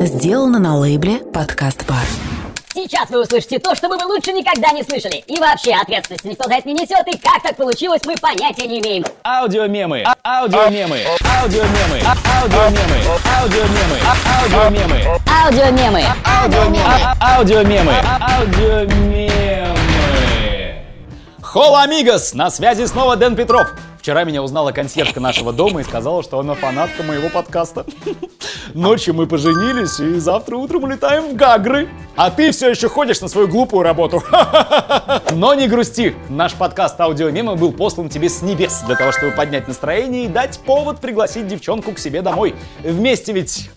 Сделано на лейбле «Подкаст Бар». Сейчас вы услышите то, что вы бы лучше никогда не слышали. И вообще, ответственности никто за это не несет, и как так получилось, мы понятия не имеем. Аудиомемы, аудиомемы, аудиомемы, аудиомемы, аудиомемы, аудиомемы, Аудиомемы. аудиомемы, аудиомемы, аудиомемы. Хола, амигос! На связи снова Дэн Петров. Вчера меня узнала консьержка нашего дома и сказала, что она фанатка моего подкаста. Ночью мы поженились и завтра утром улетаем в Гагры. А ты все еще ходишь на свою глупую работу. Но не грусти, наш подкаст аудиомемы был послан тебе с небес для того, чтобы поднять настроение и дать повод пригласить девчонку к себе домой. Вместе ведь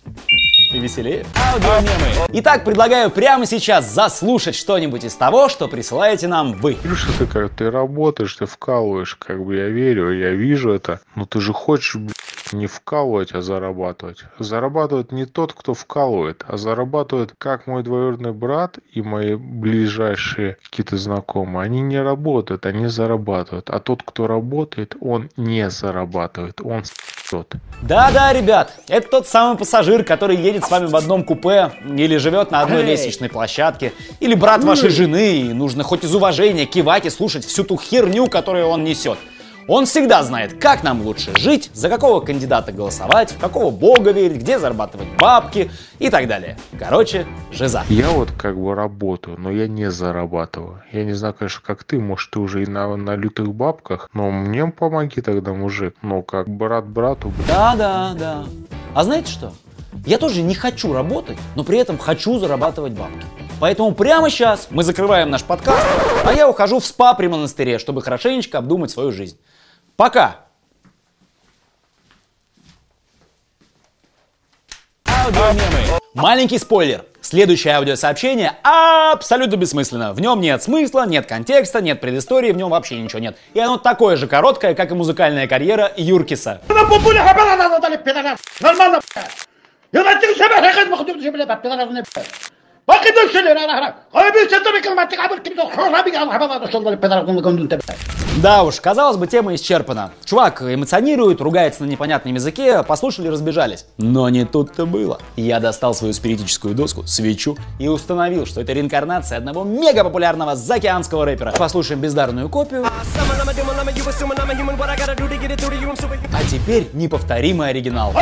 и веселее. Аудиомемы. Итак, предлагаю прямо сейчас заслушать что-нибудь из того, что присылаете нам вы. Что ты как ты работаешь, ты вкалываешь, как бы я верю, я вижу это. Но ты же хочешь блядь, не вкалывать, а зарабатывать. Зарабатывает не тот, кто вкалывает, а зарабатывает как мой двоюродный брат и мои ближайшие какие-то знакомые. Они не работают, они зарабатывают. А тот, кто работает, он не зарабатывает, он сосет. Да-да, ребят, это тот самый пассажир, который едет с вами в одном купе или живет на одной лестничной площадке, или брат вашей жены, и нужно хоть из уважения кивать и слушать всю ту херню, которую он несет. Он всегда знает, как нам лучше жить, за какого кандидата голосовать, в какого бога верить, где зарабатывать бабки и так далее. Короче, жиза. Я вот как бы работаю, но я не зарабатываю. Я не знаю, конечно, как ты, может, ты уже и на, на лютых бабках, но мне помоги тогда, мужик. Ну, как брат брату. Да-да, да. А знаете что? Я тоже не хочу работать, но при этом хочу зарабатывать бабки. Поэтому прямо сейчас мы закрываем наш подкаст, а я ухожу в спа при монастыре, чтобы хорошенечко обдумать свою жизнь. Пока! Аудиомемы. Маленький спойлер. Следующее аудиосообщение абсолютно бессмысленно. В нем нет смысла, нет контекста, нет предыстории, в нем вообще ничего нет. И оно такое же короткое, как и музыкальная карьера Юркиса. Нормально, да уж, казалось бы, тема исчерпана. Чувак эмоционирует, ругается на непонятном языке, послушали, разбежались. Но не тут-то было. Я достал свою спиритическую доску, свечу, и установил, что это реинкарнация одного мега популярного заокеанского рэпера. Послушаем бездарную копию. А теперь неповторимый оригинал.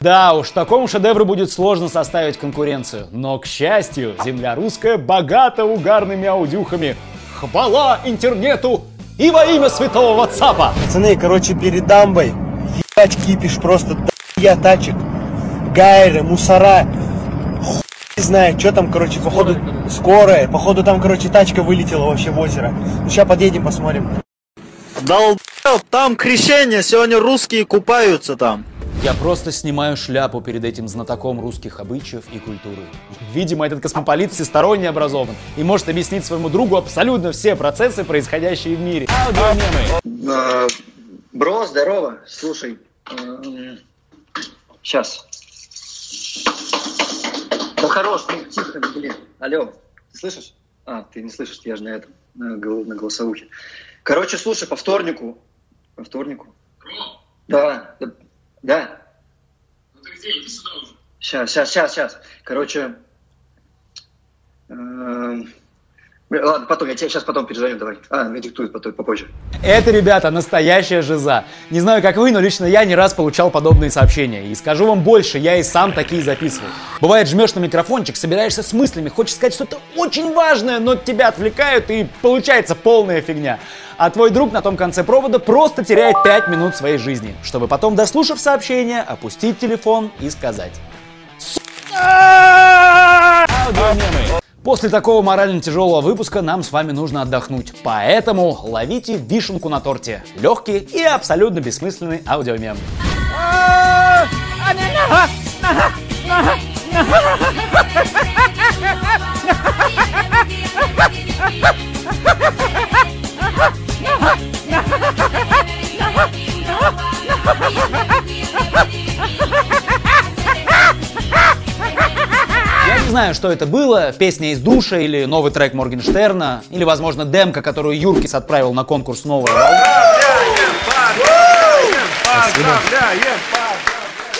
Да уж, такому шедевру будет сложно составить конкуренцию. Но, к счастью, земля русская богата угарными аудюхами. Хвала интернету и во имя святого Ватсапа! Пацаны, короче, перед дамбой ебать кипиш просто я тачек, гайры, мусора, хуй знает, что там, короче, походу скорая, походу там, короче, тачка вылетела вообще в озеро. Ну, сейчас подъедем, посмотрим. Долб***ь, там крещение, сегодня русские купаются там. Я просто снимаю шляпу перед этим знатоком русских обычаев и культуры. Видимо, этот космополит всесторонне образован и может объяснить своему другу абсолютно все процессы, происходящие в мире. Аудиомемы. А, Бро, здорово. Слушай, сейчас. Ну хорош, ну тихо, блин. Алло, ты слышишь? А, ты не слышишь, я же на этом, на, на голосовухе. Короче, слушай, по вторнику. По вторнику. Да, да, да. Ну ты где? Иди сюда уже. Сейчас, сейчас, сейчас, сейчас. Короче, ладно, потом, я тебе сейчас потом перезвоню, давай. А, мне диктует потом, попозже. Это, ребята, настоящая жиза. Не знаю, как вы, но лично я не раз получал подобные сообщения. И скажу вам больше, я и сам такие записывал. Бывает, жмешь на микрофончик, собираешься с мыслями, хочешь сказать что-то очень важное, но тебя отвлекают, и получается полная фигня. А твой друг на том конце провода просто теряет 5 минут своей жизни, чтобы потом, дослушав сообщение, опустить телефон и сказать Аудиомемы. После такого морально тяжелого выпуска нам с вами нужно отдохнуть. Поэтому ловите вишенку на торте. Легкий и абсолютно бессмысленный аудиомем. Я не знаю, что это было, песня из душа или новый трек Моргенштерна, или, возможно, демка, которую Юркис отправил на конкурс «Новая волна».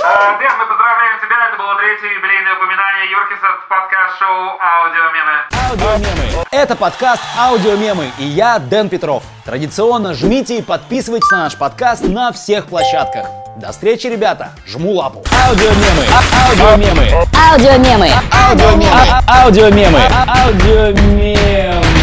Дэн, мы поздравляем тебя. Это было третье юбилейное упоминание Юркиса в подкаст-шоу «Аудиомемы». Аудиомемы. Это подкаст «Аудиомемы» и я, Дэн Петров. Традиционно жмите и подписывайтесь на наш подкаст на всех площадках. До встречи, ребята. Жму лапу. Аудиомемы. Аудиомемы. Аудиомемы. Аудиомемы. Аудиомемы. Аудиомемы.